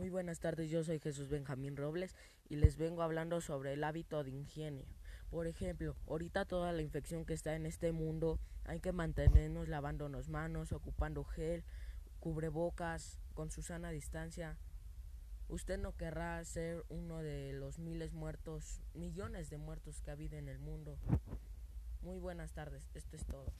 Muy buenas tardes, yo soy Jesús Benjamín Robles y les vengo hablando sobre el hábito de higiene. Por ejemplo, ahorita toda la infección que está en este mundo hay que mantenernos lavándonos manos, ocupando gel, cubrebocas, con su sana distancia. Usted no querrá ser uno de los miles muertos, millones de muertos que ha habido en el mundo. Muy buenas tardes, esto es todo.